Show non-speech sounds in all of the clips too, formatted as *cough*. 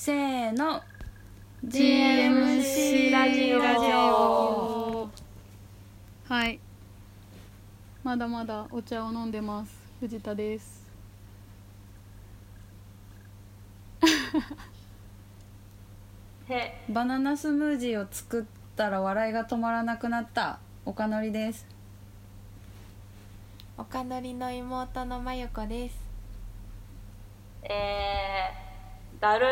せーの。GMC ラジオラジオ。はい。まだまだお茶を飲んでます。藤田です。*laughs* へバナナスムージーを作ったら笑いが止まらなくなった。岡のりです。岡のりの妹のまゆこです。えー、だる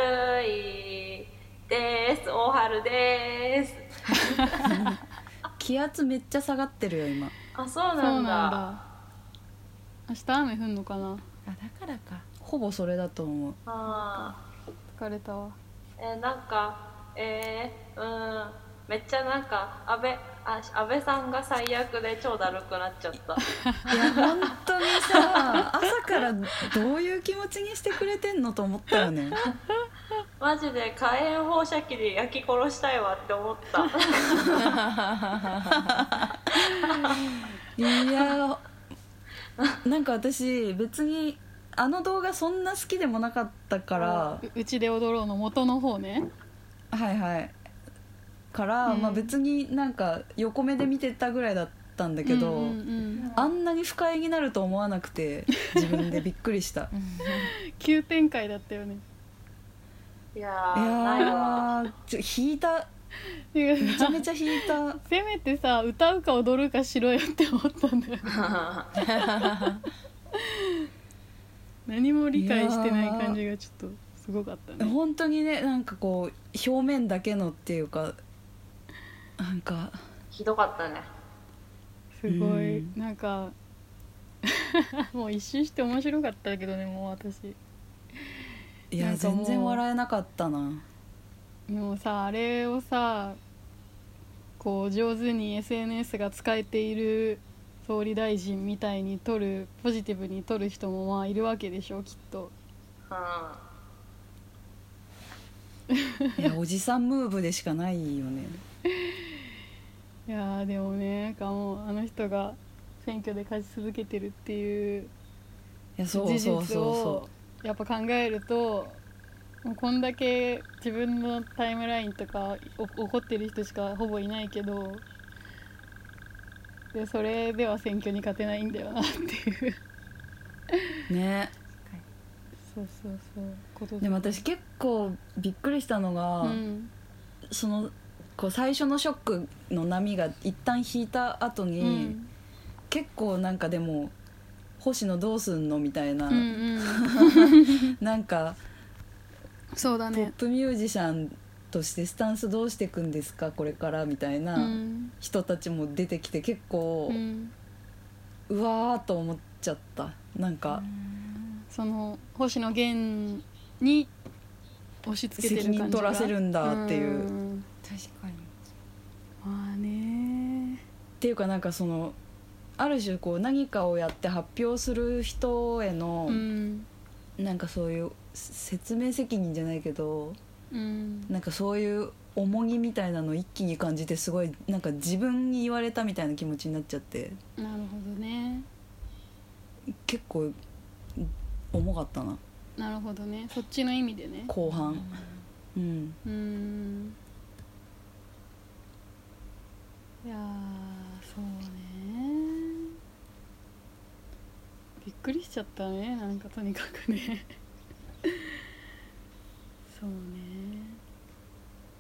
いです。大春です。*laughs* 気圧めっちゃ下がってるよ今。あそうなんだ。なんだ。明日雨降んのかな？あだからか。ほぼそれだと思う。あ疲れたわ。ーえーなんかえー、うんめっちゃなんか安倍あ安倍さんが最悪で超だるくなっちゃった。*laughs* いや本当にさ朝からどういう気持ちにしてくれてんのと思ったよね。*laughs* マジで火炎放射器で焼き殺したいわって思った。いやなんか私別にあの動画そんな好きでもなかったから。ううちで踊ろうの元の方ね。はいはいから、うんまあ別になんか横目で見てたぐらいだったんだけど、うんうんうんあんなに不快になると思わなくて自分でびっくりした。急展開だったよね。いやいーないわ。やーちょ引いた。いやめちゃめちゃ引いた。せめてさ歌うか踊るかしろよって思ったんだよね。何も理解してない感じがちょっとすごかったね。本当にねなんかこう表面だけのっていうかなんか。ひどかったね。すごい、うん。なんか。*laughs* もう一周して面白かったけどねもう私。いやなんかもう。全然笑えなかったな。でもさあれをさこう上手に SNS が使えている総理大臣みたいに撮るポジティブに撮る人もまあいるわけでしょきっと。うん。いやおじさんムーブでしかないよねいやーでもねなんかもうあの人が選挙で勝ち続けてるっていう事実をやっぱ考えるともうこんだけ自分のタイムラインとかお怒ってる人しかほぼいないけどでそれでは選挙に勝てないんだよなっていう。うね。そうそうそう。でも私結構びっくりしたのが、うん。そのこう最初のショックの波が一旦引いた後に、うん。結構なんかでも星野どうすんのみたいな、うんうん。*laughs* なんかポッそうだね。プミュージシャンとしてスタンスどうしていくんですかこれからみたいなうん。人たちも出てきて結構、ううんわーと思っちゃった。なんかその星野源に押し付けてる感じが。責任取らせるんだっていう。うん確かに。まあね。っていうかなんかそのある種こう何かをやって発表する人への、うん。なんかそういう説明責任じゃないけどうん。なんかそういう重荷みたいなのを一気に感じてすごいなんか自分に言われたみたいな気持ちになっちゃって。なるほどね。結構重かったな。なるほどね。そっちの意味でね。後半。うん。うーんいやーそうね。びっくりしちゃったねなんかとにかくね。*laughs* そうね。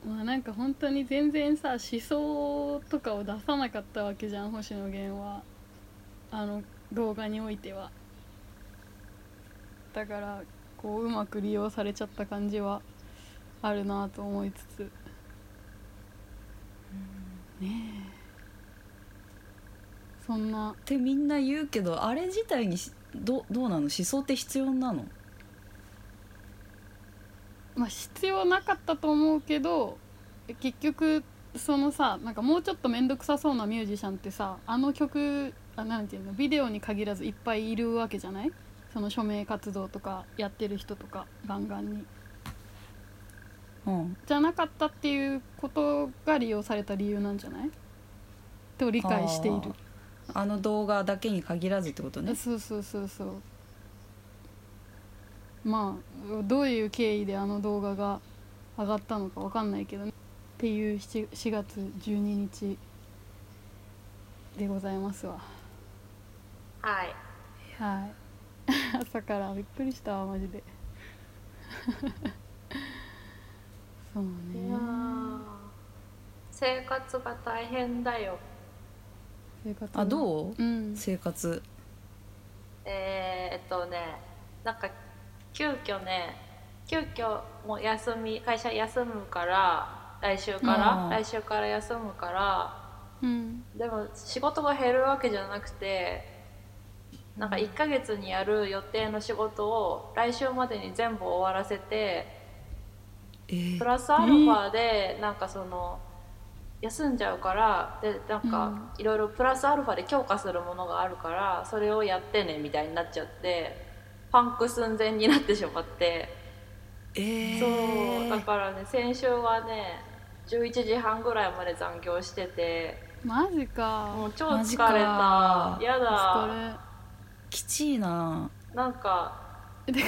まあなんか本当に全然さ思想とかを出さなかったわけじゃん星野源は。あの動画においては。だからこううまく利用されちゃった感じはあるなと思いつつ。ねえそんな。ってみんな言うけどあれ自体にしどどうなの？思想って必要なの？まあ必要なかったと思うけど結局そのさなんかもうちょっと面倒くさそうなミュージシャンってさあの曲あなんていうの？ビデオに限らずいっぱいいるわけじゃない？その署名活動とかやってる人とかガンガンに。うん。じゃなかったっていうことが利用された理由なんじゃない？と理解しているあの動画だけに限らずってことね。そうそうそうそう。まあどういう経緯であの動画が上がったのかわかんないけど、ね、っていう 4, 4月12日でございますわ。はい。はい。*laughs* 朝からびっくりしたわマジで。*laughs* そういね生活が大変だよあどう？うん。生活。えー、えっとねなんか急遽ね急遽もう休み会社休むから来週から、うん。来週から休むからうん。でも仕事が減るわけじゃなくてなんか1ヶ月にやる予定の仕事を来週までに全部終わらせてえー。プラスアルファでなんかその休んじゃうからでなんかいろいろプラスアルファで強化するものがあるからそれをやってねみたいになっちゃってパンク寸前になってしまって。えー。そうだからね先週はね11時半ぐらいまで残業してて。マジか。もう超疲れか。たやおだ。疲きちいな。なんか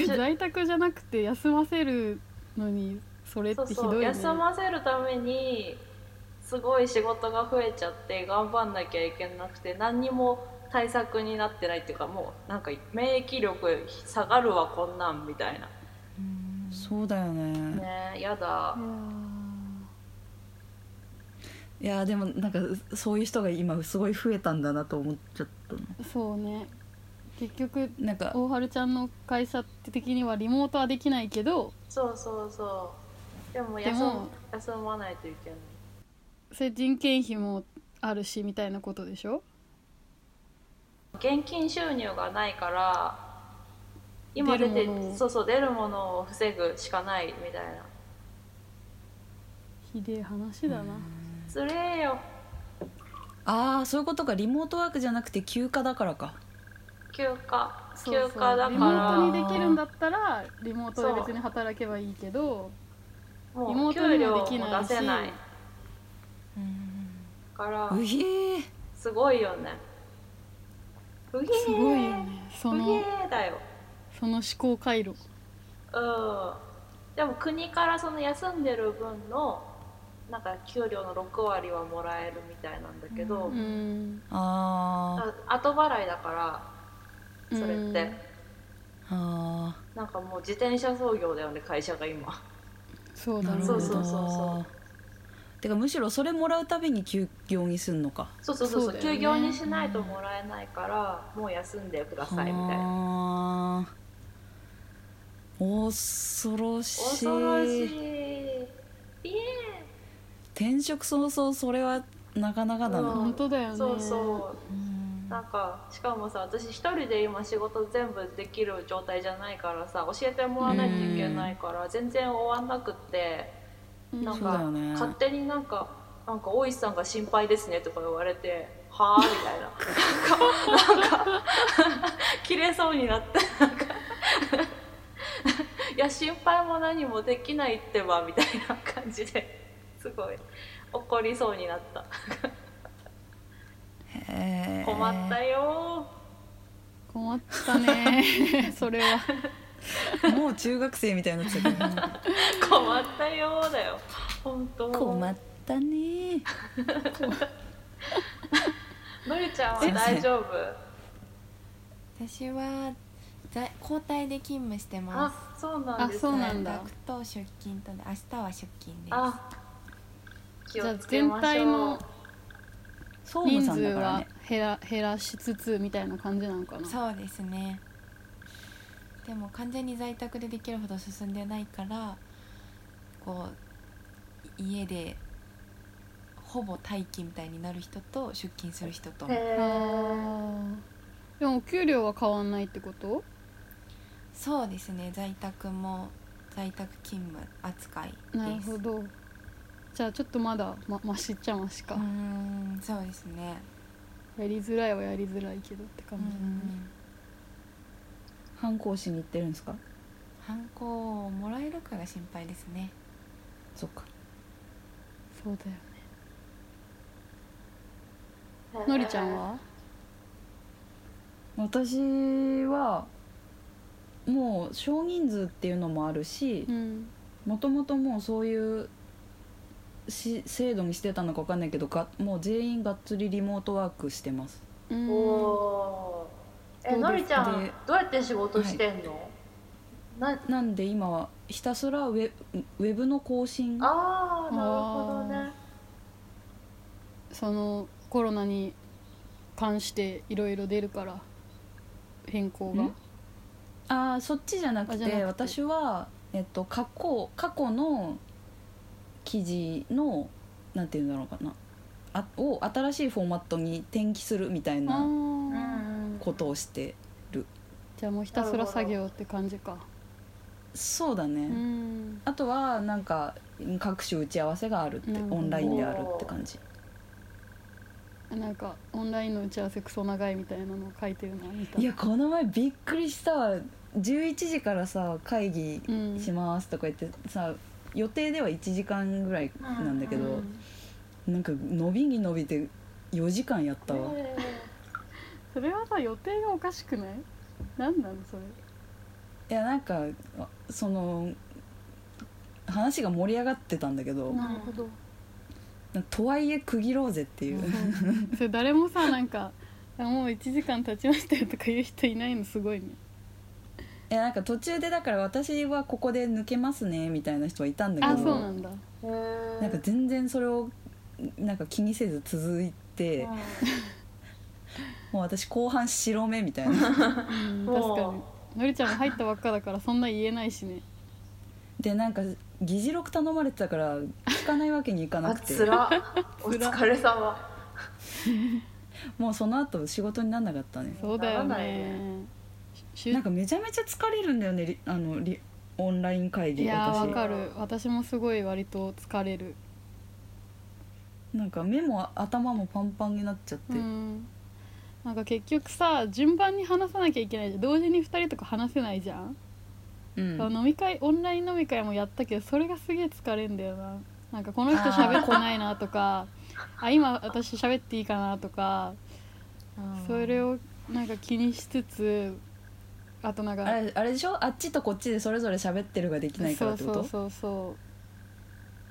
在宅じゃなくて休ませるのにそれってそうそうひどいね休ませるためにすごい仕事が増えちゃって頑張んなきゃいけなくて何にも対策になってないっていうかもうなんか免疫力下がるわこんなんみたいな。そうだよね。ねやだ。いやでもなんかそういう人が今すごい増えたんだなと思っちゃったの。ーそうね。結局なんか。大春ちゃんの会社的にはリモートはできないけど。そうそうそう。でも休でも。休まないといけないそれ人件費もあるしみたいなことでしょ？現金収入がないから今出て出るものを。そうそう出るものを防ぐしかないみたいな。ひでえ話だな。つれえよ。ああそういうことか。リモートワークじゃなくて休暇だからか。休暇。そうそう。休暇だかリモーらトにできるんだったらリモートで別に働けばいいけどリもモートにもできもないし出せないから。うひえすごいよね。うすごいよね。そうひのえだよ。その思考回路。うん。でも国からその休んでる分のなんか給料の6割はもらえるみたいなんだけど、うん。ああ後払いだからそれって、うん。なんかもう自転車操業だよね会社が今。そうだねーなるほどそうそうそう。そてかむしろそれもらうたびに休業にすんのか。そうそうそうそう。ね。休業にしないともらえないから。もう休んでください。みたいな恐ろしい。恐ろしい。転職早々それはなかなかだな、うん本当だよね。そうそう。なんかしかもさ私一人で今仕事全部できる状態じゃないからさ教えてもらわないといけないから全然終わんなくって。うんなんか、ね。勝手になんか「なんか大石さんが心配ですね」とか言われて「はあ?」みたいな。*laughs* なんかなんか *laughs* 切れそうになってなんか。*laughs* いや心配も何もできないってばみたいな感じですごい怒りそうになった。困ったよ困ったねそれは *laughs* もう中学生みたいになっちゃった。困ったよだよ。本当。困ったね。*laughs* のりちゃんは大丈夫？私は在交代で勤務してまあそうなんですあそうねなんだ。と出勤とで明日は出勤です。あ気じゃあをつけましょう。全体の人数は減ら減らしつつみたいな感じなのかな。そうですねでも完全に在宅でできるほど進んでないからこうい家でほぼ待機みたいになる人と出勤する人と。でもお給料は変わんないってこと？そうですね。在宅も在宅勤務扱いです。なるほど。じゃあちょっとまだまましっちゃましか、うーんそうですね。やりづらいはやりづらいけどって感うんじだね、反抗しに行ってるんですか？ハンコをもらえるかが心配ですね。そっか。そうだよね。のりちゃんは？私はもう少人数っていうのもあるしう、ん。もともともうそういうし制度にしてたのか分かんないけどがもう全員がっつりリモートワークしてます。うん。おおのりちゃんでどうやって仕事してんの、ななんで今はひたすらウェウェブの更新？ああなるほどね。そのコロナに関していろいろ出るから変更が。ん？ああそっちじゃなくて私は、えっと、過去過去の記事のなんていうんだろうかな。あを新しいフォーマットに転記するみたいあなーことをしてじゃあもうひたすら作業って感じか。そうだね、うん。あとはなんか各種打ち合わせがあるってオンラインであるって感じ。なんかオンラインの打ち合わせクソ長いみたいなのを書いてるの見た。いやこの前びっくりしたわ。11時からさ会議うんしますとか言ってさ予定では1時間ぐらいなんだけど、うん。なんか伸びに伸びて4時間やったわ、えそれはさ予定がおかしくない？何なのそれ。いやなんかあその話が盛り上がってたんだけど、なるほど。とはいえ区切ろうぜっていう、それ誰もさなんかあもう1時間経ちましたよとか言う人いないの？すごいね。いやなんか途中でだから私はここで抜けますねみたいな人はいたんだけあどそうなんだ。なんか全然それをなんか気にせず続いて、うんもう私後半白目みたいな。*laughs* うん確かに。のりちゃんも入ったばっかだからそんな言えないしね。でなんか議事録頼まれてたから聞かないわけにいかなあくて。つら *laughs* お疲れ様。もうその後仕事になんなかったね。そうだよね。なんかめちゃめちゃ疲れるんだよねリあのリオンライン会議いやわかる。私もすごい割と疲れる。なんか目も頭もパンパンになっちゃって、うんなんか結局さ順番に話さなきゃいけないじゃん。同時に2人とか話せないじゃん、うん。飲み会オンライン飲み会もやったけどそれがすげえ疲れんだよな。なんかこの人喋ってないなとか *laughs* あ今私喋っていいかなとかうん。それをなんか気にしつつあとなんかあれあれでしょ？あっちとこっちでそれぞれ喋ってるができないからってこと？そうそうそう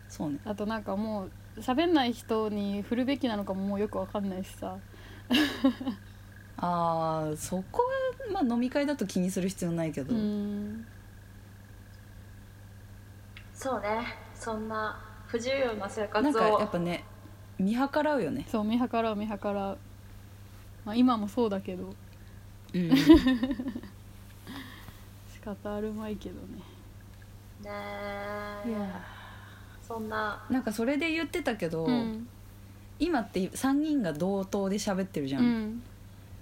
そうねそうあとなんかもう喋んない人に振るべきなのかももうよくわかんないしさ *laughs* ああそこはまあ飲み会だと気にする必要ないけど、うん。そうね。そんな不自由な生活なんかやっをぱね見計らうよね、そう見計らう見計らう、まあ、今もそうだけど。うん、*laughs* 仕方あるまいけどね。ねいやそんな。なんかそれで言ってたけど、うん今って3人が同等で喋ってるじゃ、うん。ん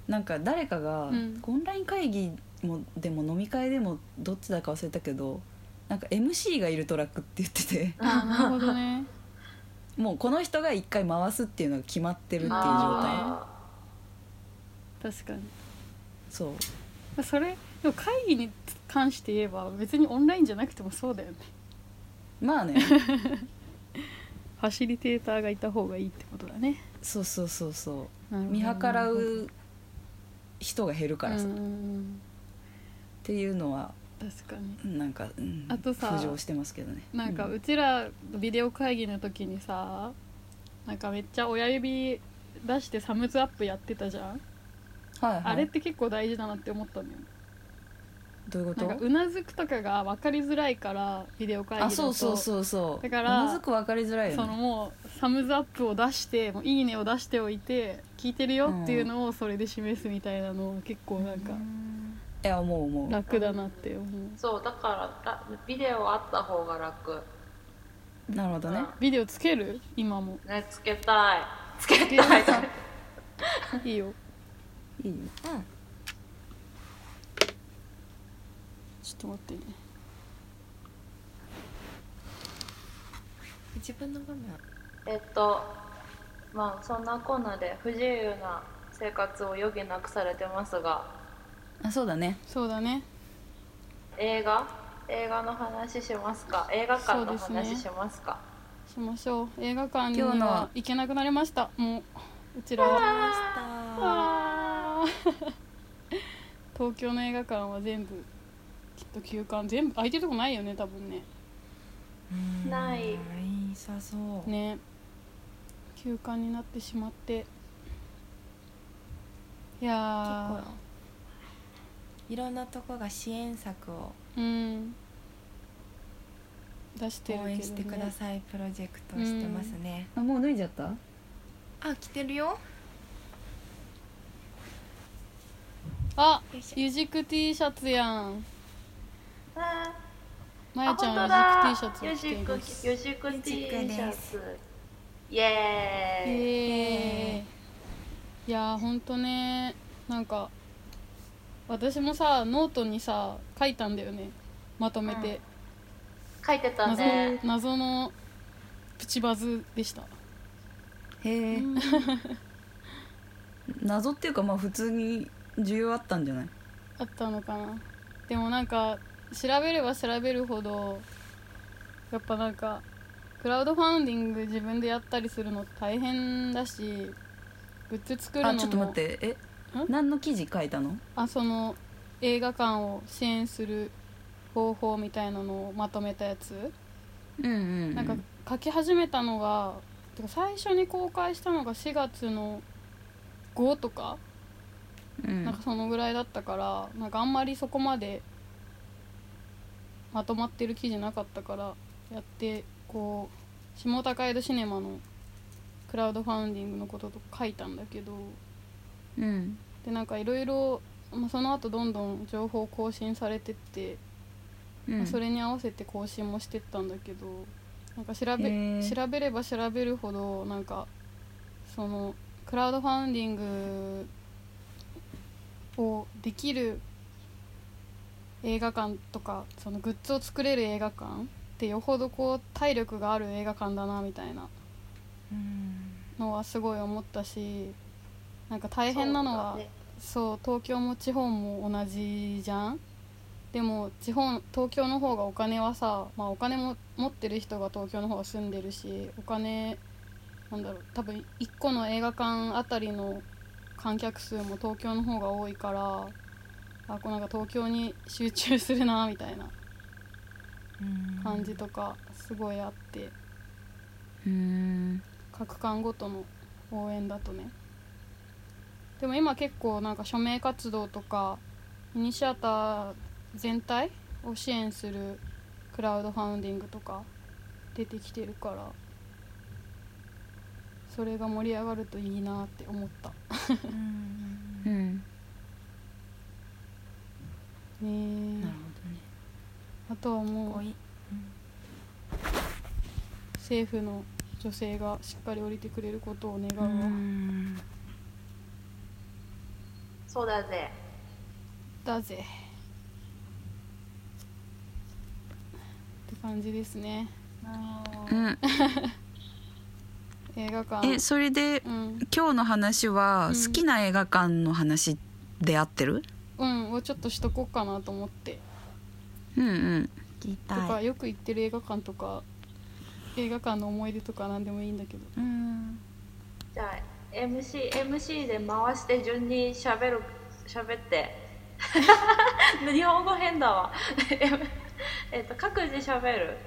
なんか誰かが、うん。オンライン会議もでも飲み会でもどっちだか忘れたけどなんか MC がいると楽って言ってて。あなるほどね。*laughs* もうこの人が1回回すっていうのが決まってるっていう状態。あ確かに。そう。それでも会議に関して言えば別にオンラインじゃなくてもそうだよね。まあね *laughs* ファシリテーターがいた方がいいってことだね。そうそうそうそう。見計らう人が減るからさ、うんっうんうん。ていうのは確かに。なんか、うん、あとさ浮上してますけどね。なんかううちらビデオ会議の時にさなんかめっちゃ親指出してサムズアップやってたじゃん、はいはい、あれって結構大事だなって思ったのよどういうこと？なんかうなずくとかが分かりづらいからビデオ会議だあとそうそうそうそう。だからうなずく分かりづらいよそのねもうサムズアップを出してもういいねを出しておいて聞いてるよっていうのをそれで示すみたいなの結構なんかいや思う思う。楽だなって思う。そうだかららビデオあった方が楽。なるほどね。ビデオつける？今も。ねつけたい。つけたい。いいよ。いいよちょっと待ってね。自分の画面。えっとまあそんなこんなで不自由な生活を余儀なくされてますが。あそうだね。そうだね。映画？映画の話しますか？映画館の話しますか？しましょう。映画館に今日の。は行けなくなりました。もううちらは。*laughs* 東京の映画館は全部きっと休館全部空いてるとこないよね多分ね。うん。ない。いさそう、ね。休館になってしまって。い結や構いろんなとこが支援策をーうん。出してるけど、ね、応援してくださいプロジェクトしてますね、あもう脱いじゃった？あ来てるよ。あゆじく T シャツやん。あまやちゃんあはゆじく T シャツをゆ着ていじます。くゆじく T シャす。ツイエーイ。えー、いやーほんとねなんか私もさノートにさ書いたんだよね。まとめて、書いてた謎ね。謎のプチバズでした。へえ *laughs* 謎っていうかまあ普通に需要あったんじゃない？あったのかな。でもなんか調べれば調べるほどやっぱなんかクラウドファウンディング自分でやったりするの大変だしグッズ作るのも。あちょっと待って。えん？何の記事書いたの？あその映画館を支援する方法みたいなのをまとめたやつ、うんうん、うん、なんか書き始めたのがてか最初に公開したのが4月の5とか、うん。なんかそのぐらいだったからなんかあんまりそこまでまとまってる記事なかったからやってこう下高井戸シネマのクラウドファウンディングのこととか書いたんだけどうん。でなんかいろいろまあその後どんどん情報更新されてって、うん。まあそれに合わせて更新もしてったんだけどなんか調べ調べれば調べるほどなんかそのクラウドファウンディングをできる映画館とかそのグッズを作れる映画館ってよほどこう体力がある映画館だなみたいなうん。のはすごい思ったしなんか大変なのはそうだね。そう東京も地方も同じじゃん？でも地方東京の方がお金はさ、まあ、お金も持ってる人が東京の方が住んでるしお金なんだろう多分1個の映画館あたりの観客数も東京の方が多いからあこうなんか東京に集中するなみたいなうん。感じとかすごいあって。うん。各館ごとの応援だとね。でも今結構なんか署名活動とかミニシアター全体を支援するクラウドファウンディングとか出てきてるからそれが盛り上がるといいなって思った。うん *laughs* うんねえなるあとはもこうい。政府の女性がしっかり降りてくれることを願うほどねわ、うん。そうだぜ。だぜ。って感じですね。うん。映画館。えそれでうん。今日の話はうん。好きな映画館の話で合ってる？うんをちょっとしとこうかなと思ってうんうん聞きとたよく行ってる映画館とか映画館の思い出とか何でもいいんだけどうんじゃあ MC, MC で回して順にしゃべる喋って日本語変だわえっと各自しゃべる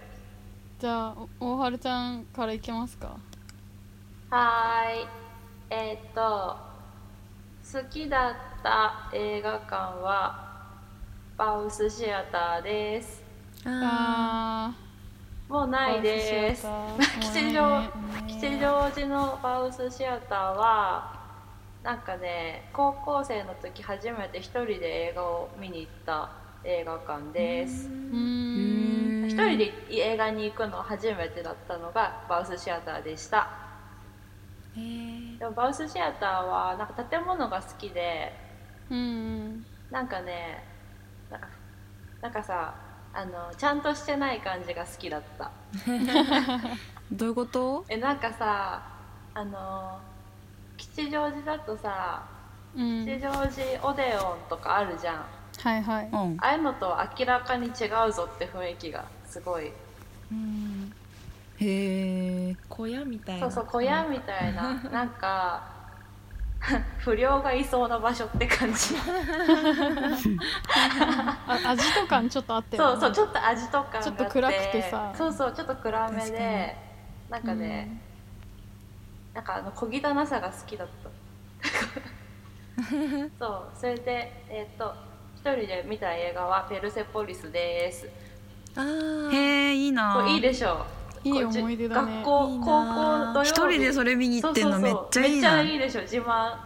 じゃあ大春ちゃんからいけますかはーいえっと好きだった映画館はバウスシアターです。ああもうないです。吉祥吉祥寺のバウスシアターはなんかね高校生の時初めて一人で映画を見に行った映画館です。一人で映画に行くの初めてだったのがバウスシアターでしたでもバウスシアターはなんか建物が好きでうんなんかねなんかなんかさあのちゃんとしてない感じが好きだった。どういうこと？*laughs* えなんかさあの吉祥寺だとさうん。吉祥寺オデオンとかあるじゃん。はいはい。うんああいうのと明らかに違うぞって雰囲気がすごい。うんへえ小屋みたいな。そうそう小屋みたいな。なんか *laughs* 不良がいそうな場所って感じ。*laughs* あ味とかちょっとあってそうそうちょっと味とかがあって。ちょっと暗くてさ。そうそうちょっと暗めでなんかね、なんかあの小汚さが好きだった。*laughs* そうそれでえっ、と一人で見た映画は「ペルセポリス」です。あー。へえいいないいでしょいい思い出だね。学校いいな。高校土曜日一人でそれ見に行ってんのそうそうそうめっちゃいいめっちゃないいでしょ自慢。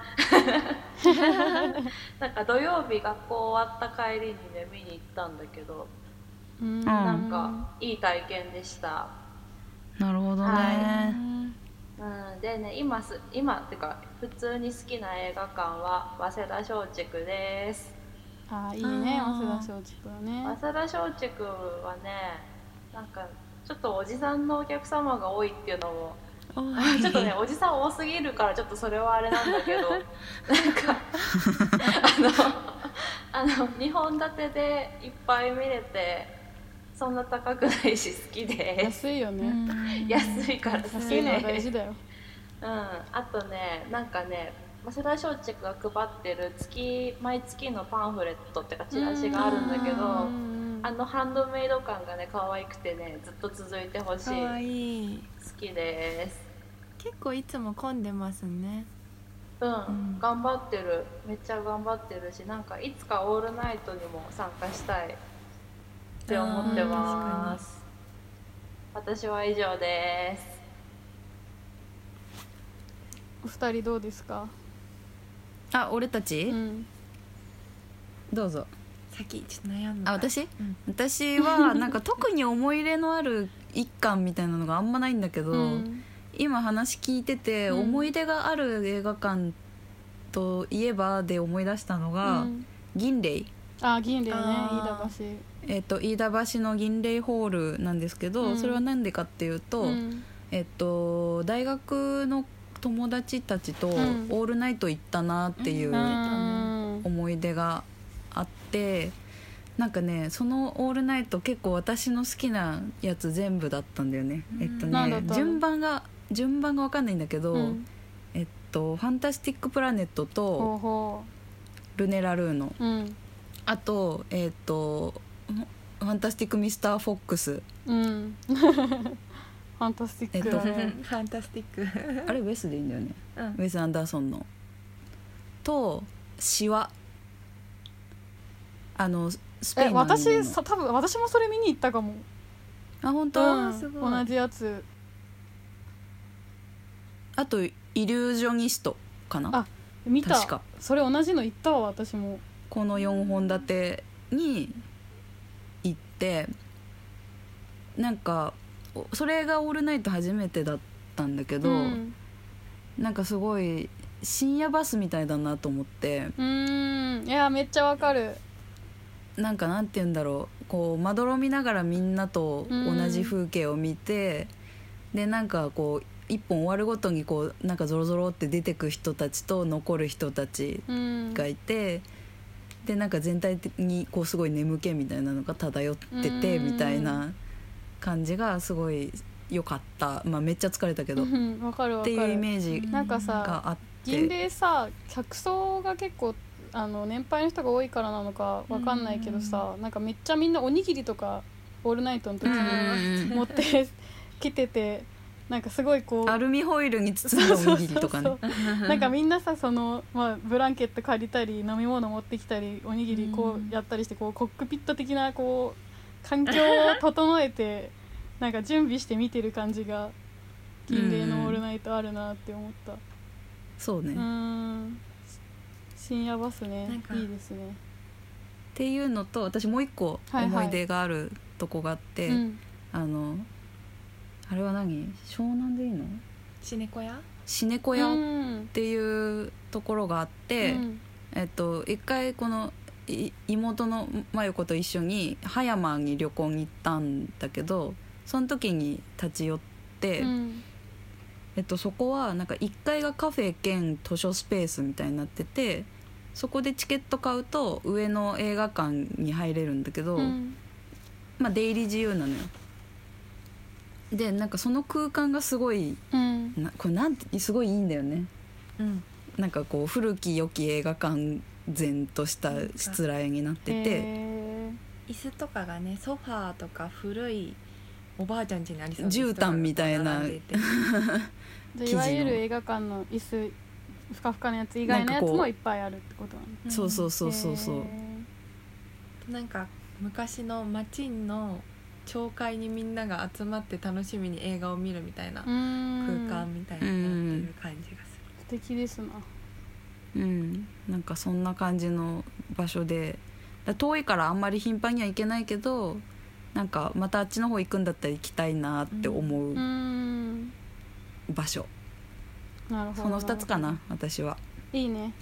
*laughs* なんか土曜日学校終わった帰りにね見に行ったんだけどうん。なんかいい体験でした。なるほどはねうん、でね今す今っていうか普通に好きな映画館は早稲田松竹です。あーいいね早稲田松竹だね。早稲田松竹はねなんかちょっとおじさんのお客様が多いっていうのも *laughs* ちょっとねおじさん多すぎるからちょっとそれはあれなんだけど *laughs* なんかあのあの2本立てでいっぱい見れてそんな高くないし好きで。す安いよね。安いから好き安いのは大で事だよ。うん、あとねなんかね早稲田松竹が配ってる月毎月のパンフレットってかチラシがあるんだけどうんあのハンドメイド感がね可愛くてねずっと続いてほしい。い。いきです。結構いつも混んでますね。うん、ん。頑張ってる。めっちゃ頑張ってるしなんかいつかオールナイトにも参加したい。って思ってます。私は以上です。お二人どうですか？あ俺たち、うん。どうぞ。先ちょっと悩んだ。あ私？うん。私は *laughs* なんか特に思い入れのある一巻みたいなのがあんまないんだけど、うん。今話聞いてて、うん。思い出がある映画館といえばで思い出したのが、うん。銀霊。あ銀霊ね。あ飯田橋。えっと飯田橋の銀霊ホールなんですけど、うん。それは何でかっていうと、うん。えっと大学の友達たちとオん。ールナイト行ったなっていううん。思い出があってなんかねそのオールナイト結構私の好きなやつ全部だったんだよね。うん。えっとね順番が順番が分かんないんだけど、うん。えっと「ファンタスティック・プラネット」ほとうほ「ルネ・ラルーノ。ううん」あとえっと「ファンタスティック・ミスター・フォックス。うん *laughs* ファンタスティック。だ *laughs* フねァンタスティック」あれウェスでいいんだよね。うん。ウェス・アンダーソンの。と「シワ」あのスペイえンの私さ多分私もそれ見に行ったかも。あ本当、うん。すごい。同じやつ。あと「イリュージョニスト」かな？あ見た。確か。それ同じの行ったわ私も。この4本立てに行ってなんかおそれが「オールナイト」初めてだったんだけど、うん。なんかすごい深夜バスみたいだなと思って。うん。いやめっちゃわかる。なんかなんて言うんだろう。こうまどろみながらみんなと同じ風景を見て、でなんかこう一本終わるごとにこうなんかゾロゾロって出てく人たちと残る人たちうんがいて、でなんか全体的にこうすごい眠気みたいなのが漂っててうん。みたいな感じがすごい良かった、まあ、めっちゃ疲れたけど、っうんわかるわかていうイるメージなんかさがあっ銀て。霊さ客層が結構あの年配の人が多いからなのかわかんないけどさなんかめっちゃみんなおにぎりとかオールナイトの時うんにうん。持って *laughs* きててなんかすごいこうアルミホイルに包んだおにぎりとかね。なんかみんなさその、まあ、ブランケット借りたり飲み物持ってきたりおにぎりこうん。うやったりしてこうコックピット的なこう環境を整えてなんか準備して見てる感じが金霊の「オールナイト」あるなって思った。そうね、うっん。深夜バスね。いいですね。ていうのと私もう一個はいはい。思い出があるとこがあって、うん。あのあれは何？湘南でいいの？シネコヤシネコうヤっんていうところがあって、うん。えっと、一回このい妹の真由子と一緒に葉山に旅行に行ったんだけどその時に立ち寄って、うんえっと、そこはなんか1階がカフェ兼図書スペースみたいになっててそこでチケット買うと上の映画館に入れるんだけど、うんまあ出入り自由なのよ。でなんかその空間がすごいうんなこれなんてすごいいいんだよね。うんなんかこう古き良き映画館然としたしつらえになってて。へ椅子とかがねソファーとか古いおばあちゃん家にありそうな絨毯みたいな。*laughs* いわゆる映画館の椅子ふかふかのやつ以外のやつもいっぱいあるってことなのそうそうそうそうそう。へなんか昔の町の町会にみんなが集まって楽しみに映画を見るみたいな空間みたいになってる感じがす素敵ですなうん。なんかそんな感じの場所で。だ遠いからあんまり頻繁には行けないけどなんかまたあっちの方行くんだったら行きたいなって思ううーん。場所、なるほど。その2つかな私は。いいね。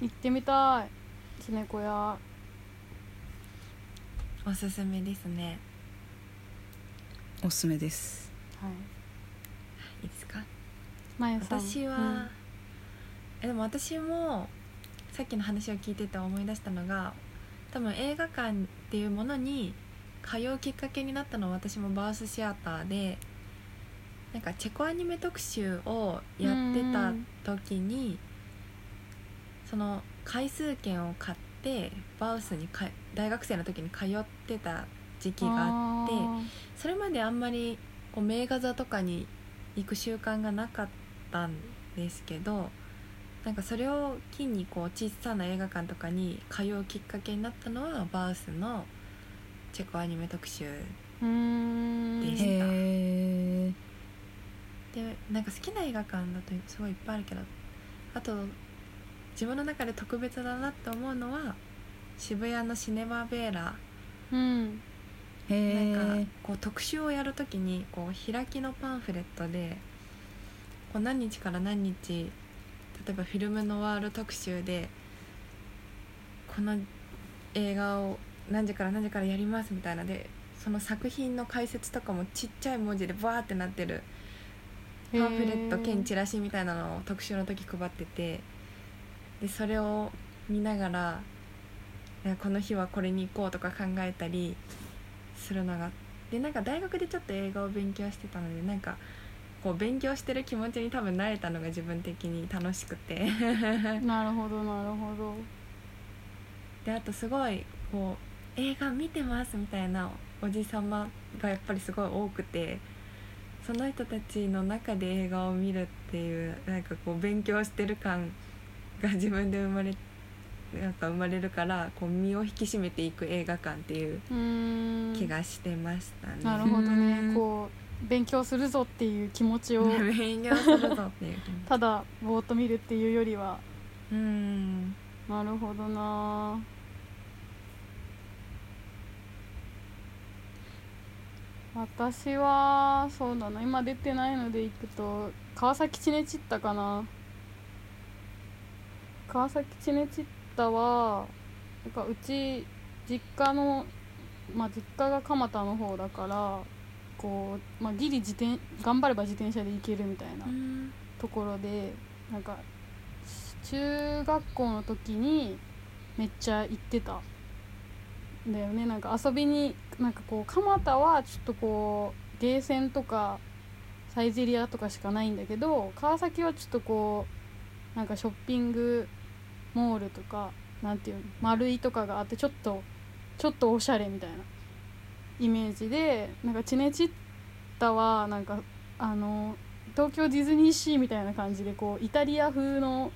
行ってみたい。きねこ屋。おすすめですね。おすすめです。い。いですか？私は、えでも私もさっきの話を聞いてて思い出したのが多分映画館っていうものに通うきっかけになったのは私もバースシアターでなんかチェコアニメ特集をやってた時にその回数券を買ってバウスにか大学生の時に通ってた時期があってそれまであんまりこう名画座とかに行く習慣がなかったんですけどなんかそれを機にこう小さな映画館とかに通うきっかけになったのはバースのチェコアニメ特集でした。でなんか好きな映画館だとすごいいっぱいあるけどあと自分の中で特別だなって思うのは渋谷のシネマベーラうん。へなんえかこう特集をやるときにこう開きのパンフレットでこう何日から何日例えばフィルムノワール特集でこの映画を何時から何時からやりますみたいなでその作品の解説とかもちっちゃい文字でバーってなってるパンフレット兼チラシみたいなのを特集の時配っててでそれを見ながらこの日はこれに行こうとか考えたりするのがでなんか大学でちょっと映画を勉強してたのでなんかこう勉強してる気持ちに多分慣れたのが自分的に楽しくて。*laughs* なるほどなるほど。であとすごいこう映画見てますみたいなおじさまがやっぱりすごい多くてその人たちの中で映画を見るっていうなんかこう勉強してる感が自分で生まれなんか生まれるからこう身を引き締めていく映画館っていう気がしてましたね。なるほどうんね。こう勉強するぞっていう気持ちを *laughs* 勉強するぞっていうただぼーっと見るっていうよりはうん。なるほどな。私はそうだな。今出てないのでいくと川崎チネチッタかな。川崎チネチッタはなんかうち実家のまあ実家が蒲田の方だからこう、まあ、ギリ自転頑張れば自転車で行けるみたいなうん。ところでなんか中学校の時にめっちゃ行ってた。んだよね。なんか遊びになんかこう蒲田はちょっとこうゲーセンとかサイゼリアとかしかないんだけど川崎はちょっとこうなんかショッピングモールとかなんていうの丸いとかがあってちょっとちょっとおしゃれみたいなイメージでなんかチネチッタはなんかあの東京ディズニーシーみたいな感じでこうイタリア風の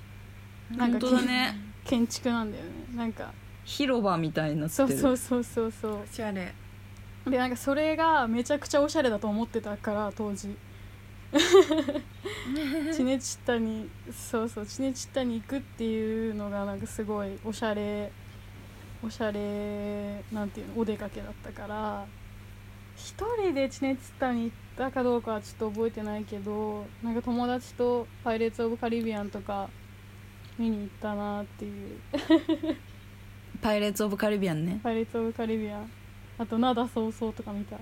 なんか本当だね。建築なんだよね。なんか広場みたいになってそるうそうそうそうそおしゃれ。うでなんかそれがめちゃくちゃおしゃれだと思ってたから当時。*laughs* チネチッタにそうそうチネチッタに行くっていうのがなんかすごいおしゃれおしゃれなんていうのお出かけだったから一人でチネチッタに行ったかどうかはちょっと覚えてないけどなんか友達と「パイレーツ・オブ・カリビアン」とか見に行ったなっていう。*laughs* パイレーツ・オブ・カリビアンね「パイレーツ・オブ・カリビアン」あと「灘そうそう」とか見た。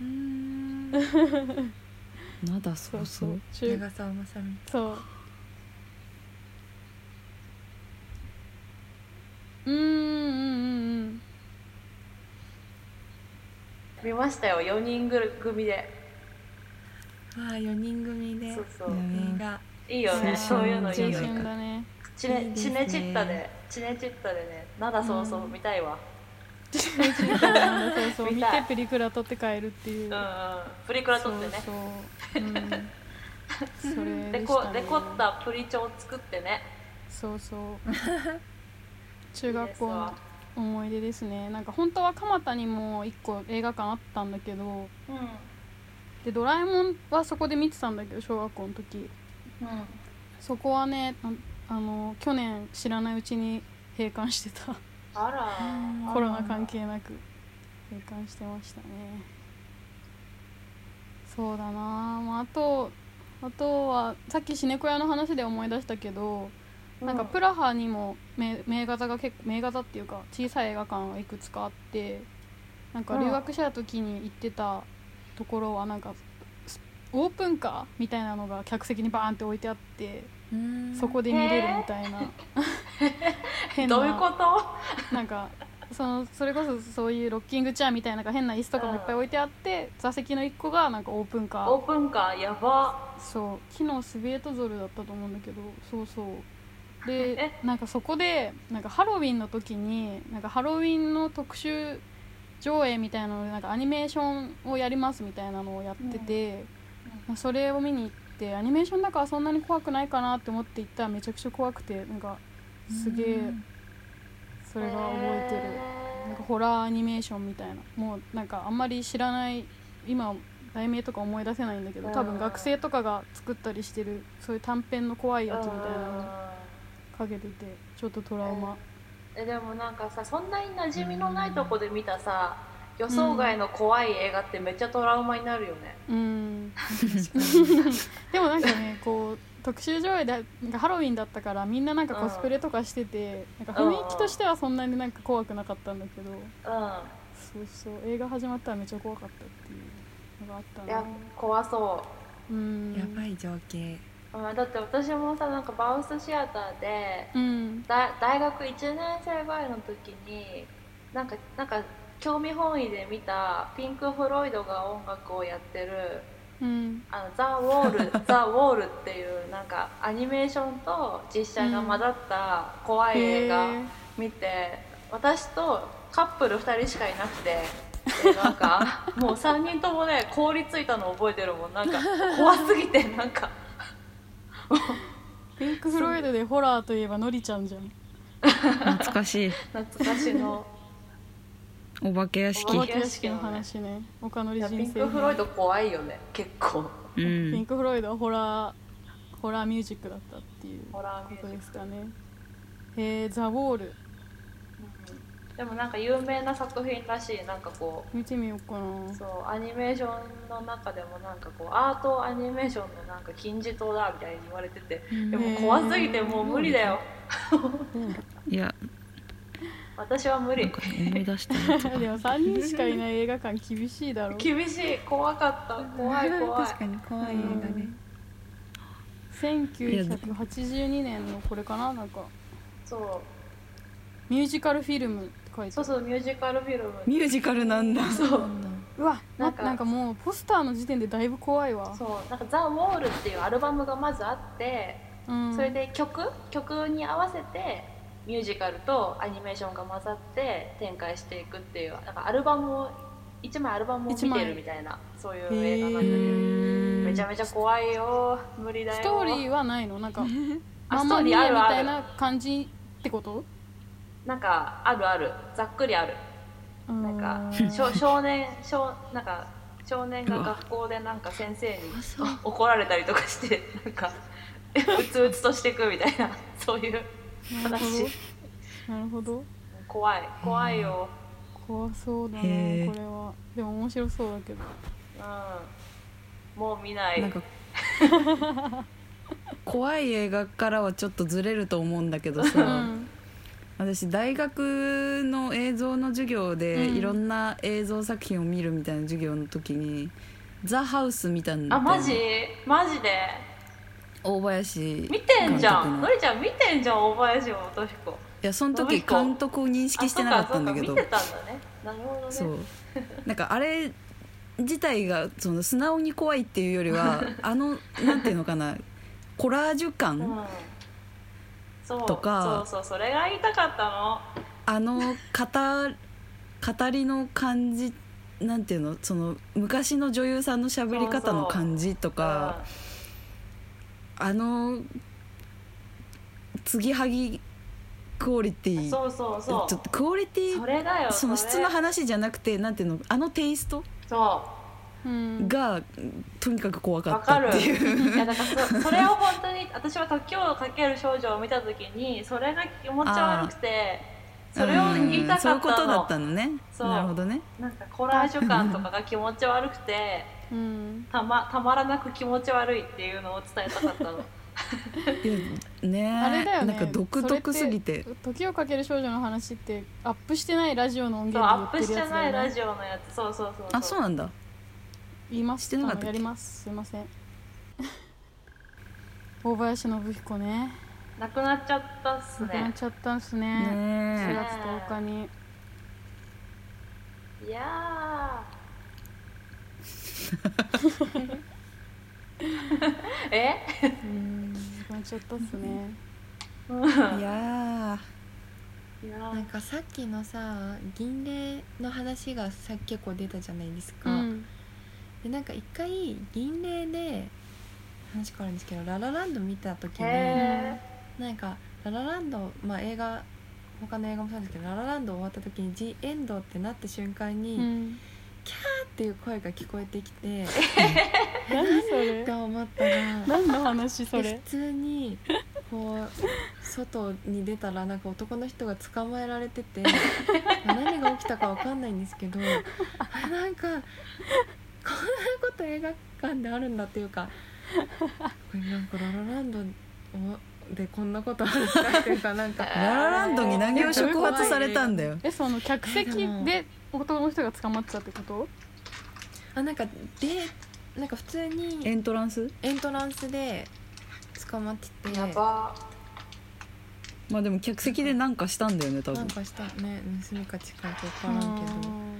うん。まだそそううそそう。長澤まさみ。そううんうんうんうん。見ましたよ4人組で。ああ4人組で。そうそう。うん映画いいよねそういうのいい青よね。チネいいですね。チネチッタで。チネチッタでね。灘そうそう見たいわ。そうそう見てプリクラ撮って帰るっていう。うんうん。プリクラ撮ってね。そうそう、うん、*laughs* それでね。こで凝ったプリチョを作ってね。そうそう *laughs* 中学校の思い出ですね。なんか本当は蒲田にも1個映画館あったんだけどうん。でドラえもんはそこで見てたんだけど小学校の時。うん。そこはねああの去年知らないうちに閉館してた。あら。*laughs* コロナ関係なく閉館してましたね。そうだなまあ、あとあとはさっきシネコ屋の話で思い出したけど、なんかプラハにも名名画座が結構名画座っていうか小さい映画館がいくつかあってなんか留学した時に行ってたところはなんかスオープンカーみたいなのが客席にバーンって置いてあってそこで見れるみたいな。変などういうこと？なんかそのそれこそそういうロッキングチェアみたいな変な椅子とかもいっぱい置いてあって座席の1個がなんかオープンカー。オープンカーやば。そう。昨日スビエトゾルだったと思うんだけどそうそうでえ？なんかそこでなんかハロウィンの時になんかハロウィンの特集上映みたいなのでなんかアニメーションをやりますみたいなのをやってて、まあそれを見に行ってアニメーションだからそんなに怖くないかなって思って行ったらめちゃくちゃ怖くてなんかすげえそれが覚えてる。なんかホラーアニメーションみたいな。もうなんかあんまり知らない今題名とか思い出せないんだけど多分学生とかが作ったりしてるそういう短編の怖いやつみたいなのかけててちょっとトラウマ。えでもなんかさそんなに馴染みのないとこで見たさ予想外の怖い映画ってめっちゃトラウマになるよね、うん。でもなんかねこう特集上映でなんかハロウィンだったからみんななんかコスプレとかしててなんか雰囲気としてはそんなになんか怖くなかったんだけど。うん。そうそう映画始まったらめっちゃ怖かったっていうのがあったいやね怖そうん。やばい情景う、うん、だって私もさなんかバウスシアターでうん。だ大学1年生ぐらいの時になんかなんか興味本位で見たピンク・フロイドが音楽をやってるうん。あのザ・ウォール *laughs* ザ・ウォールっていうなんかアニメーションと実写が混ざった怖い映画見て、私とカップル2人しかいなくてで *laughs* なんかもう3人ともね凍りついたの覚えてるもん。なんか怖すぎてなんかピンク・フロイドでホラーといえばのりちゃんじゃん。懐かしい。懐かしの。お化け屋敷。おお化け屋敷の話ね。岡の。りいやピン人生ク・フロイド怖いよね。結構。うピンんク・フロイドはホラーホラーミュージックだったっていうホラーミュことですかね。へえザ・ウォールでもなんか有名な作品らしいなんかこ見てみようかな。うそうアニメーションの中でもなんかこうアートアニメーションのなんか金字塔だみたいに言われててでも怖すぎてもう無理だよ。いや。私は無理。なんか思い出した *laughs* でも3人しかいない映画館厳しいだろ。厳しい。怖かった。怖い怖い。*laughs* 確かに怖い映画ね。1982年のこれかななんか。そう。ミュージカルフィルム書いてそうそうミュージカルフィルム。ミュージカルなんだ。そう。うわなんんかなんかもうポスターの時点でだいぶ怖いわ。そうなんか「ザ・ウォールっていうアルバムがまずあってうん。それで曲？曲に合わせてミュージカルとアニメーションが混ざって展開していくっていうなんかアルバムを1枚アルバムを見て一枚るみたいなそういう映画なんだけどめちゃめちゃ怖いよ。無理だよ。ストーリーはないの？なんかあマンマミストーリーあるみたいな感じってこと？なんかあるある。ざっくりある。なんかうん少少年少なんか少年が学校でなんか先生に怒られたりとかしてなんかうつうつとしていくみたいな *laughs* そういうなるほ話。どなるほど。怖い。怖いよ、怖そうだなこれは。でも面白そうだけど。うん、もう見ない。なんか *laughs* 怖い映画からはちょっとずれると思うんだけどうさ、ん私大学の映像の授業でうん。いろんな映像作品を見るみたいな授業の時に「ザ・ハウス」見たんだよあマジ？マジで？大林見てんじゃん。の。のりちゃん見てんじゃん大林元彦いやその時監督を認識してなかったんだけど。見てたんだね。なるほどね。そう。なんかあれ自体がその素直に怖いっていうよりは *laughs* あのなんていうのかな。コラージュ感、うんとか。そうそうそれが言いたかったの。あの語語りの感じなんていうの？その昔の女優さんの喋り方の感じとか。あの継ぎはぎクオリティ。うんそうそうそう。ちょっとクオリティそそのれ質の話じゃなくてなんていうの？あのテイスト？そう。んがとにかく怖うかったっていう。*laughs* いやだからそそれを本当に私は時をかける少女を見た時にそれが気持ち悪くてそれを言いたかったの。うんそういうことだったのね。そう。なるほどね。なんかコラージュ感とかが気持ち悪くてうん。たまたまらなく気持ち悪いっていうのを伝えたかったの。ねあれだよね。なんか独特すぎて。時をかける少女の話ってアップしてないラジオの音そう源でアップして言ってるやつだよね。ないラジオのやつ。そうそうそう。あそうなんだ言います。してなかったっやります。すいません。*laughs* 大林信彦ね。なくなっちゃったっすね。亡くなっちゃったんすね。4ね月10日に。いやー。え？うん亡くなっちゃったっすね。えいや *laughs* いやなんかさっきのさ銀霊の話がさっき結構出たじゃないですか、うんでなんか一回銀霊で話変わるんですけど「ララランド」見た時にへなんか「ララランド」まあ映画他の映画もそうですけど「ララランド」終わった時に「ジ・エンド」ってなった瞬間に「っうん。ていう声が聞こえてきて *laughs* 何そってれ思ったら何の話そでれ？普通にこう外に出たらなんか男の人が捕まえられてて *laughs* 何が起きたかわかんないんですけどあなんかこんなこと映画館であるんだっていうかこれなんかララランドでこんなことあるんだっていうかなんかー *laughs* ララランドに何を触発されたんだよ。えその客席で男の人が捕まってたってこと？あなんかでなんか普通エにントランス？エントランスで捕まってて。やば。まあでも客席で何かしたんだよね多分。なんかした。ね盗みかちか分からんけど。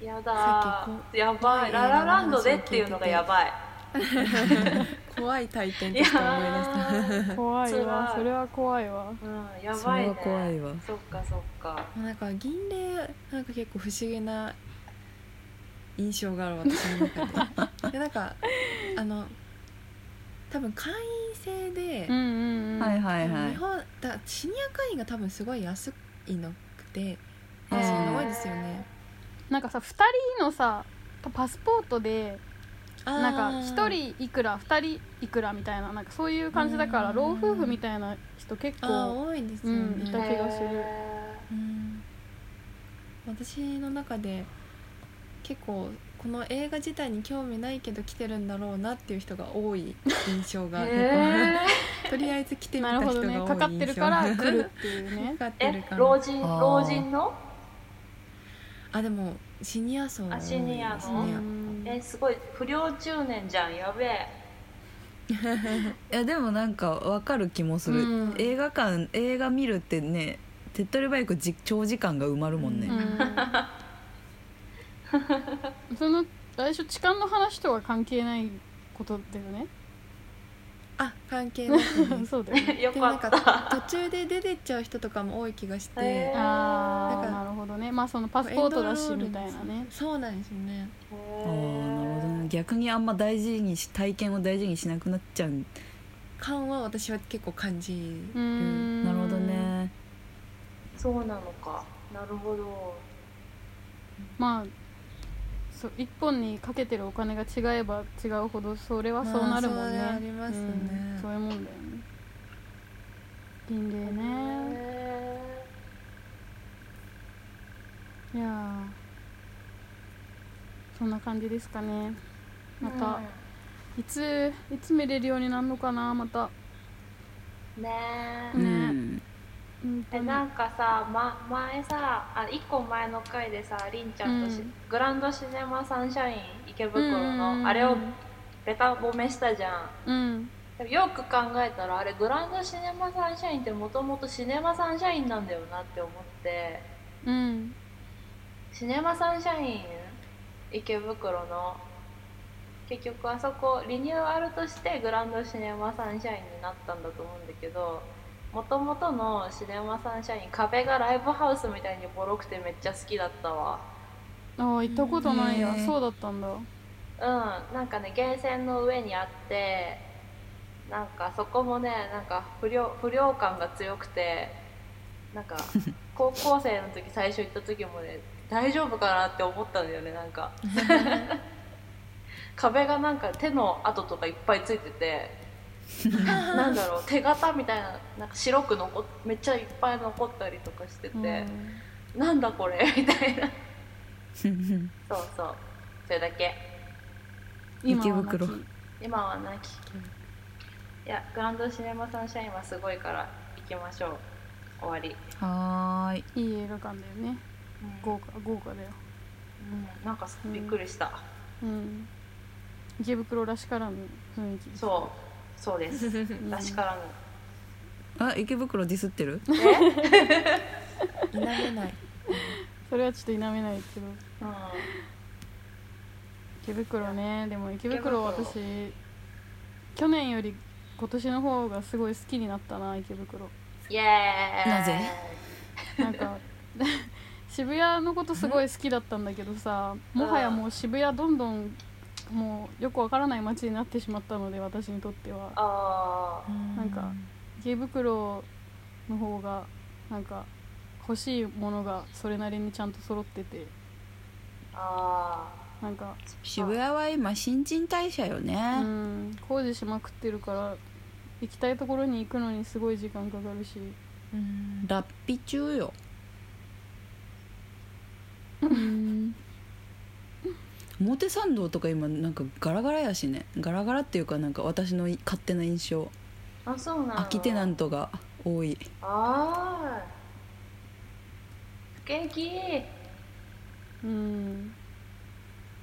やだやばい。ララランドでっていうのがやばい。*laughs* 怖い体験として思い出した。*laughs* 怖いわ。それは怖いわ。うんやそばいね。れは怖いわ。そっかそっか。なんか銀霊なんか結構不思議な印象がある私の中で。*laughs* でなんかあの多分会員制で日本だシニア会員が多分すごい安いのくて安いの多いですよねなんかさ2人のさパスポートでなんか1人いくら2人いくらみたいななんかそういう感じだからうん老夫婦みたいな人結構多いですよね、うんいた気がする。へうん。私の中で結構この映画自体に興味ないけど来てるんだろうなっていう人が多い印象ー。が、へ *laughs* とりあえず来てみなるほどた人が多い印象。ね。かかってるから来るっていうね。*laughs* 老人老人の？あでもシニア層。あシニアのシニア。うんえすごい。不良中年じゃんやべえ。*laughs* いやでもなんかわかる気もする、うん。映画館映画見るってね手っ取り早くじ長時間が埋まるもんね、うん。*laughs* その最初痴漢の話とは関係ないことだよねあ関係ないですそうだよね。よでもなんかかった。途中で出てっちゃう人とかも多い気がして、へー。あなんかあなるほどね。まあそのパスポートだしみたいなね。そうなんですよね。ああなるほどね逆にあんま大事にし体験を大事にしなくなっちゃう、感は私は結構感じる。うん。なるほどね。そうなのか。なるほど。まあそう一本にかけてるお金が違えば違うほどそれはそうなるもんね、まあそれありますね。うんそういうもんだよね。銀霊ね。へいやーそんな感じですかね。ーまた、い。ついつ見れるようになるのかなまた。うんね。えうねんえなんかさ、ま、前さあ1個前の回でさりんちゃんとし、うん。グランドシネマサンシャイン池袋のあれをベタ褒めしたじゃん。うん。でもよく考えたらあれグランドシネマサンシャインってもともとシネマサンシャインなんだよなって思って。うん。シネマサンシャイン池袋の結局あそこリニューアルとしてグランドシネマサンシャインになったんだと思うんだけどもともとのシネマサンシャイン壁がライブハウスみたいにボロくてめっちゃ好きだったわ。ああ行ったことないや。そうだったんだ。うんなんかね源泉の上にあってなんかそこもねなんか不良不良感が強くてなんか *laughs* 高校生の時最初行った時もね大丈夫かなって思ったんだよねなんか。*laughs* 壁がなんか手の跡とかいっぱいついてて *laughs* なんだろう手形みたいななんか白く残っめっちゃいっぱい残ったりとかしてて、うん。なんだこれみたいな。そうそう。それだけ。今は池袋。今はなき。いやグランドシネマサンシャインはすごいから行きましょう。終わり、はーい。いい映画館だよね。豪華豪華だよ。うん、なんかびっくりした、うん。池袋らしからぬ雰囲気そうそうです。うんらしからぬあ池袋ディスってる？え、否めない。それはちょっと否めないけど。うん、池袋ね。でも池袋池袋。私去年より今年の方がすごい好きになったな池袋。イエーイ。なぜ？なんか *laughs* 渋谷のことすごい好きだったんだけどさもはやもう渋谷どんどんもうよくわからない街になってしまったので私にとっては。あなんか池袋の方がなんか欲しいものがそれなりにちゃんと揃ってて。ー。あなんか渋谷は今新陳代謝ようね、ん。工事しまくってるから行きたいところに行くのにすごい時間かかるし。うん。脱皮中よ。うん表参道とか今なんかガラガラやしね。ガラガラっていうかなんか私のい勝手な印象。ーあそうなの？空きテナントが多い。ああ不景気うん。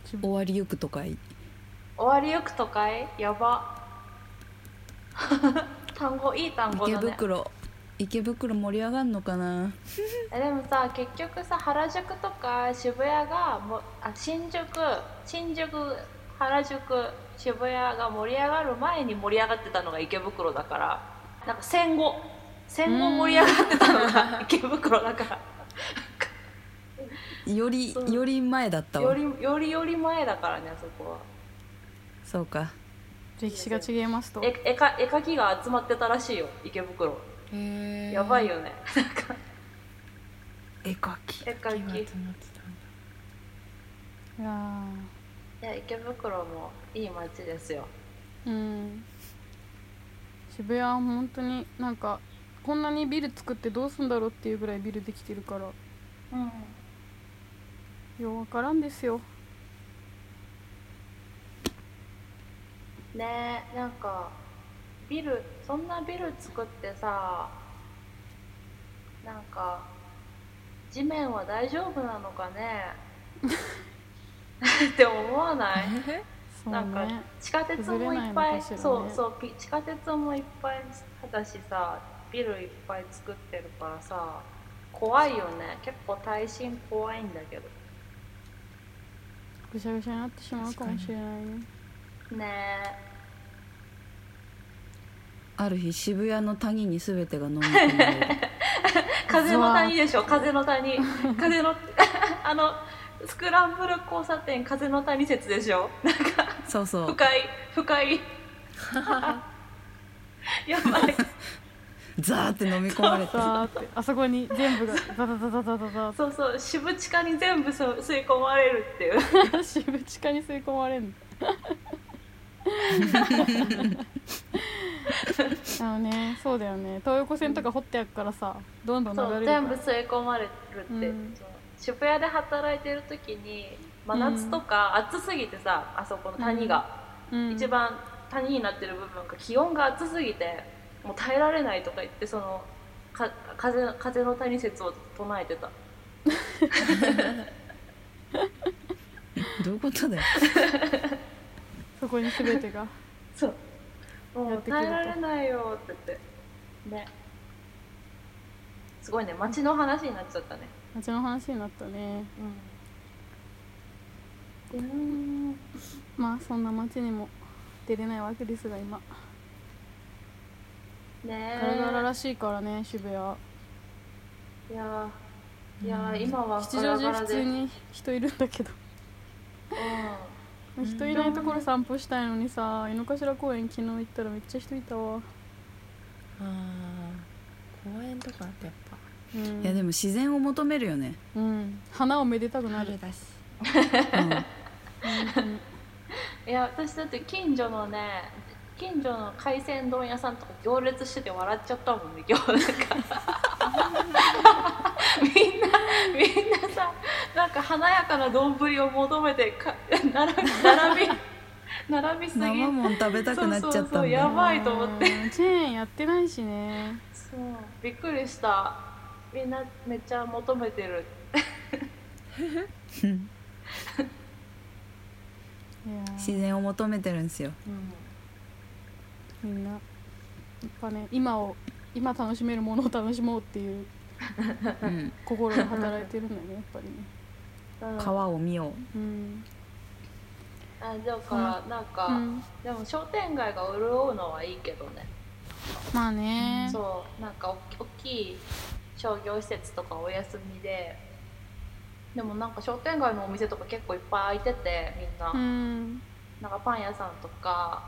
渋終わりゆく都会終わりゆく都会やば。*laughs* 単語いい単語池だね。袋池袋盛り上がんのかな？えでもさ結局さ原宿とか渋谷がもあ新宿新宿原宿渋谷が盛り上がる前に盛り上がってたのが池袋だから。なんか戦後。戦後盛り上がってたのが *laughs* 池袋だから。*laughs* よりより前だったよわりよりより前だからねあそこは。そうか。歴史が違いますと。え絵か絵描きが集まってたらしいよ池袋やばいよね。なんか。絵描き。絵描き。いいやや池袋もいい街ですよ。ーうん。渋谷は本当になんかこんなにビル作ってどうすんだろうっていうぐらいビルできてるから。うん。ようわからんですよ。ねえなんかビルそんなビル作ってさなんか地面は大丈夫なのかね？*laughs* って思わない？そうなんかね地下鉄もいっぱい、ね。そうそうピ地下鉄もいっぱいだしさビルいっぱい作ってるからさ怖いよね。結構耐震怖いんだけど。ぐしゃぐしゃになってしまうかもしれないね。ねある日渋谷の谷に全てが飲み込まれる。え *laughs* 風の谷でしょ。風の谷。*laughs* 風の *laughs* あのスクランブル交差点風の谷説でしょ。そうそう。深い深いやばい。ザーって飲み込まれて。さーってあそこに全部がザザザザザザザ。そうそう。渋地下に全部そ吸い込まれるっていう。渋地下に吸い込まれんの *laughs* あのね。そうだよね。東横線とか掘ってあるからさどんどん流れるから。全部吸い込まれるって、うん。渋谷で働いてる時に真夏とか暑すぎてさ、あそこの谷が、うん。一番谷になってる部分が気温が暑すぎてもう耐えられないとか言ってそのか風風の谷説を唱えてた。*laughs* どういうことだよ。*laughs* そこに全てが。そうやってくると耐えられないよって言って。ね。すごいね。街の話になっちゃったね。街の話になったね。うん。うんまあそんな街にも出れないわけですが今。ねガラガラらしいからね渋谷。いやいや今は吉祥寺普通に人いるんだけど。う人いないところ散歩したいのにさ井の頭公園昨日行ったらめっちゃ人いたわ。あー公園とかってやっぱ。うん。いやでも自然を求めるよね、うん。花をめでたくなる。春だし。うん。いや私だって近所のね近所の海鮮丼屋さんとか行列してて笑っちゃったもんね今日。なんか *laughs* みんなみんなさなんか華やかな丼を求めてか並び並び並びすぎ。生もん食べたくなっちゃったんだそうそうそうやばいと思って。うんチェーンやってないしね。そう。びっくりした。みんなめっちゃ求めてる。いやー自然を求めてるんですよ。うんみんなやっぱね今を今楽しめるものを楽しもうっていううん、心が働いてるんだよねやっぱりね。うん。川を見よう。ん、あだからなんか、うん、でも商店街が潤うのはいいけどね、まあね。そうなんかお大きい商業施設とかお休みででもなんか商店街のお店とか結構いっぱい開いててみんな、うん。なんかパン屋さんとか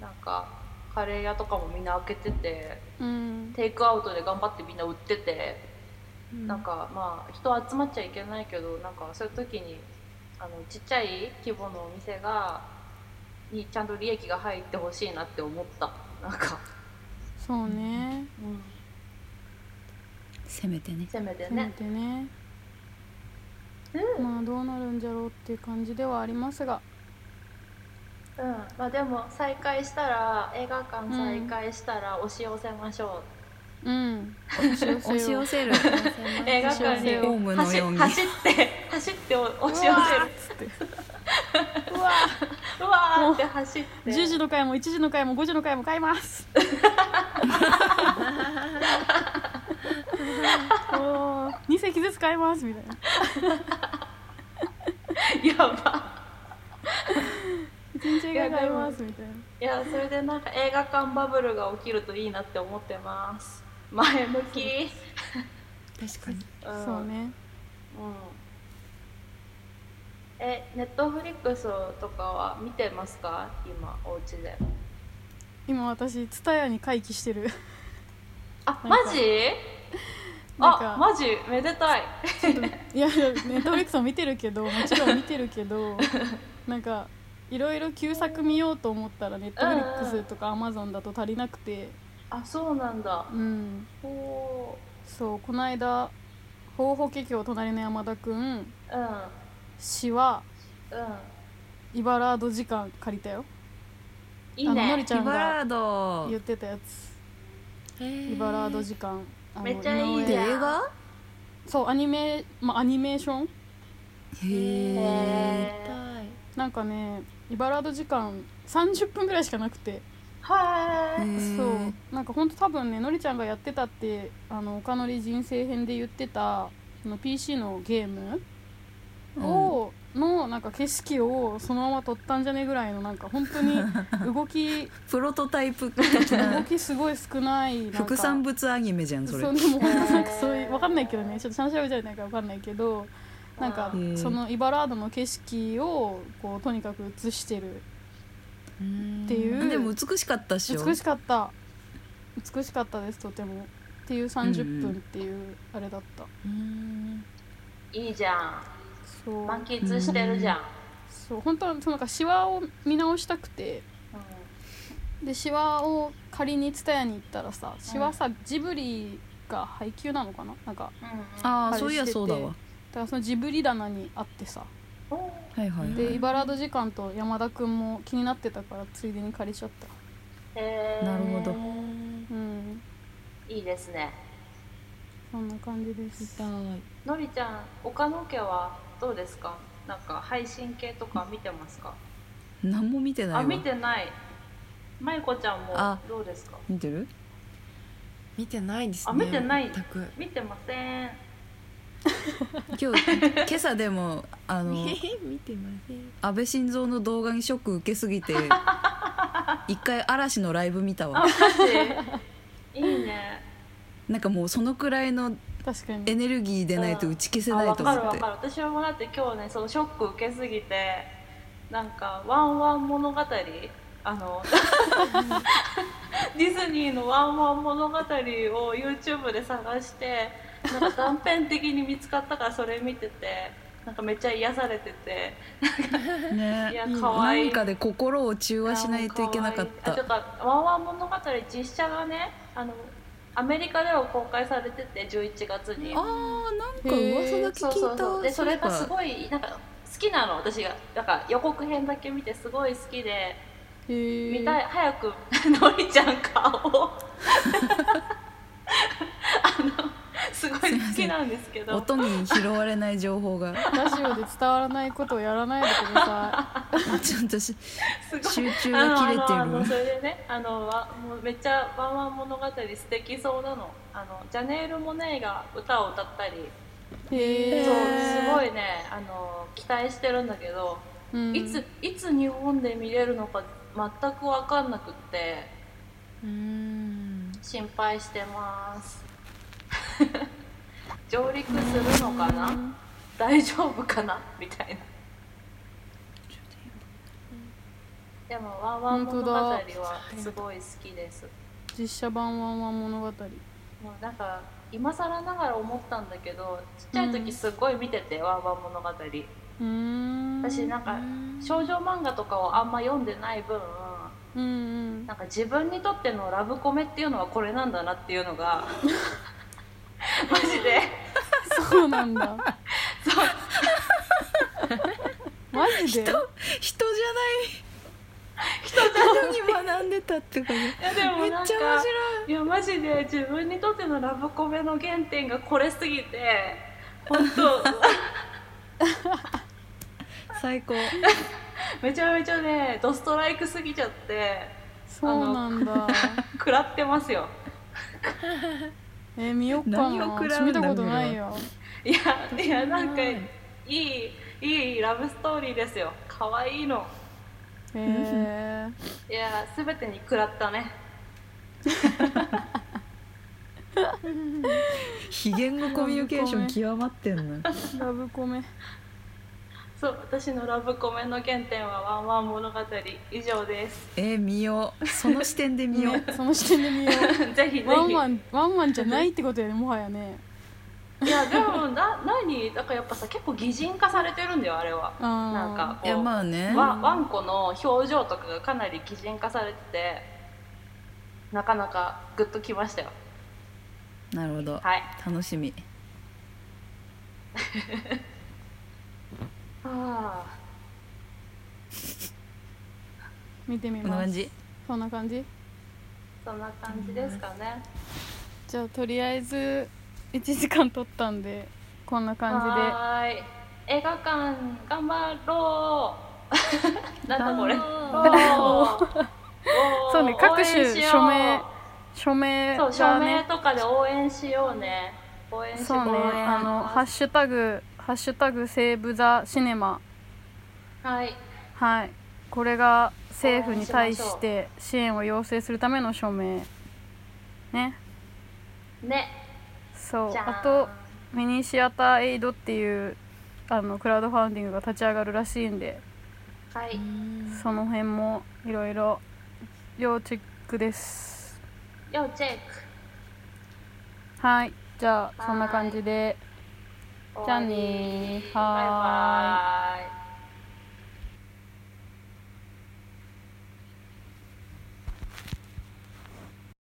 なんかカレー屋とかもみんな開けててうん。テイクアウトで頑張ってみんな売ってて、うん。なんかまあ人集まっちゃいけないけどなんかそういう時にあのちっちゃい規模のお店がにちゃんと利益が入ってほしいなって思った。なんか、そうね。うん、うせめてね。せめてせめねてね。うん、まあどうなるんじゃろうっていう感じではありますがうん、まあでも再開したら映画館再開したら押し寄せましょう。ん。押し寄せる。う、映画館にホームの走ように。走って走って押し寄せる。つってうわうわーって走って。10時の回も1時の回も5時の回も買います。*laughs* おー。2席ずつ買いますみたいな。やば1日が買いますみたいな。いやそれでなんか映画館バブルが起きるといいなって思ってます。前向き、確かに。うん、そうね。うん。えネットフリックスとかは見てますか？今お家で。今私ツタヤに回帰してる。あマジ？なんか。あマジ？めでたい。いやいやネットフリックスも見てるけどもちろん見てるけど *laughs* なんかいろいろ旧作見ようと思ったらネットフリックスとかアマゾンだと足りなくてあそうなんだ。うん。おそうこの間「ほうほけ郷隣の山田くん」ーうん「詩はうん。イバラード時間借りたよ。いいあののりねちゃんがイバラード言ってたやつ。イイバラード時間。あのめっちゃいいじゃん。映画そうアニメ、まあ、アニメーション？へえへー。なんかねイバラード時間30分ぐらいしかなくて。はい。そう。なんかほんと多分ねのりちゃんがやってたってあの岡のり人生編で言ってたその PC のゲームを、のなんか景色をそのまま撮ったんじゃねぐらいのなんか本当に *laughs* 動きプロトタイプ的動なきすごい少ない副産物アニメじゃんそれ。そうでもなんかそういうわかんないけどね。ちょっとちゃんと調べちゃいないからわかんないけどなんかそのイバラードの景色をこうとにかく映してる。っていう。でも美しかったっしょ？美しかった。美しかったですとても。っていう30分っていうあれだった、うん。いいじゃん。そう。満喫してるじゃん、そう。本当はそのなんかシワを見直したくて。でシワを借りに蔦屋に行ったらさシワさ、ジブリが配給なのかな？なんかうんああそういやあれしてて。そうだわ。だからそのジブリ棚にあってさ。うんはいはい。でイバラード時間と山田君も気になってたからついでに借りちゃった。へー。なるほど。うん。いいですね。そんな感じです。のりちゃん岡野家はどうですか？なんか配信系とか見てますか？何も見てないあわ見てない。まいこちゃんもあどうですか？見てる？見てないですね。あ見てない。全く。見てません *laughs* 今日今朝でもあの *laughs* 見てません。安倍晋三の動画にショック受けすぎて *laughs* 一回嵐のライブ見たあわいいね。なんかもうそのくらいの確かに。エネルギーでないと打ち消せないと思って。かるわかる。私もだって今日ねそのショック受けすぎてなんか「ワンワン物語」あのディズニーの「ワンワン物語」を YouTube で探してなんか断片的に見つかったからそれ見ててなんかめっちゃ癒されてていね。や可愛い。何かで心を中和しないといけなかった。っとワンワン物語実写がねあのアメリカでは公開されてて11月に。あーなんか噂だけ聞いた。そうでそれがすいごいなんか好きなの。私がなんか予告編だけ見てすごい好きで。見たい。早くのりちゃん顔を。*laughs* あの *laughs* すごい好きなんですけど。音に拾われない情報が。ラジオで伝わらないことをやらないでくださちょっと集中が切れてる。それでねあのわもうめっちゃ「ワンワン物語」素敵そうなの。あのジャネール・モネーが歌を歌ったり。いへえそうすごいねあの期待してるんだけど、うん。いついつ日本で見れるのか全く分かんなくって。うーん。心配してます *laughs* 上陸するのかな？大丈夫かな？みたいな。でも「ワンワン物語」はすごい好きです。実写版ワンワン物語。もうなんか今更ながら思ったんだけどちっちゃい時すごい見てて「ワンワン物語」うーん。私なんか少女漫画とかをあんま読んでない分うんうん。なんか自分にとってのラブコメっていうのはこれなんだなっていうのが *laughs* *laughs* マジで。そうなんだ。そう。*laughs* マジで？人じゃない。人じゃに学んでたってこと？いやでもめっちゃ面白い。いやマジで自分にとってのラブコメの原点がこれすぎて本当 *laughs* 最高。めちゃめちゃねドストライクすぎちゃってそうなんだ。食らってますよえー見よっかな。何を食らうんだ見たことないよ。いやいやなんかいいいいラブストーリーですよ。可愛いの。へえいや全てに食らったね。非言語コミュニケーション極まってんなラブコメそう私のラブコメの原点はワンワン物語以上です。えー、見よう。その視点で見よう。ね *laughs* その視点で見よう。*laughs* ぜひぜひ。ワンワンワンワンじゃないってことやねもはやね。*laughs* いやでもな何？だからやっぱさ結構擬人化されてるんだよあれは。なんかこいうやまあね。わワンコの表情とかがかなり擬人化されててなかなかグッときましたよ。なるほど。はい。楽しみあ見てみます。こんな感じ。そんな感じ？そんな感じですかね。じゃあとりあえず1時間撮ったんでこんな感はーい。映画館頑張ろう。*laughs* なんだこれ。そうね各種応援しよう。署名署名そう署がね名とかで応援しようね。応援してそうね応援あのハッシュタグハッシュタグセーブザシネマ。はい。はい。これが政府に対して支援を要請するための署名。ね。ね。そう。あとミニシアターエイドっていうあのクラウドファンディングが立ち上がるらしいんで。はい。その辺もいろいろ要チェックです。要チェッはい。じゃあそんな感じでクじゃあね